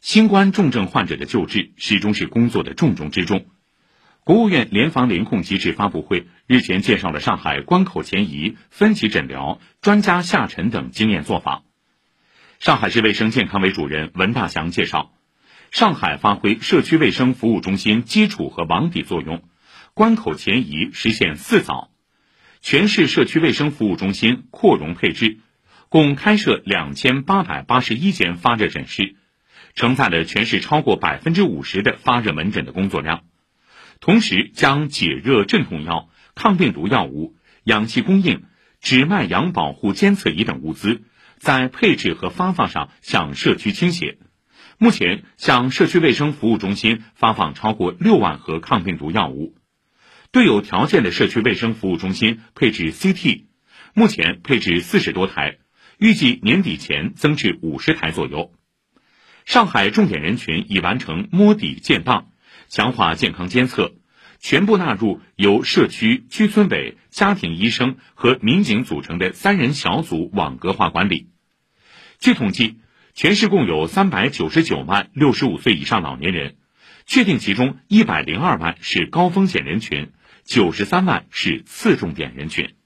新冠重症患者的救治始终是工作的重中之重。国务院联防联控机制发布会日前介绍了上海关口前移、分级诊疗、专家下沉等经验做法。上海市卫生健康委主任文大祥介绍，上海发挥社区卫生服务中心基础和网底作用，关口前移实现四早，全市社区卫生服务中心扩容配置，共开设两千八百八十一间发热诊室。承载了全市超过百分之五十的发热门诊的工作量，同时将解热镇痛药、抗病毒药物、氧气供应、指脉氧保护监测仪等物资，在配置和发放上向社区倾斜。目前，向社区卫生服务中心发放超过六万盒抗病毒药物，对有条件的社区卫生服务中心配置 CT，目前配置四十多台，预计年底前增至五十台左右。上海重点人群已完成摸底建档，强化健康监测，全部纳入由社区、居村委、家庭医生和民警组成的三人小组网格化管理。据统计，全市共有三百九十九万六十五岁以上老年人，确定其中一百零二万是高风险人群，九十三万是次重点人群。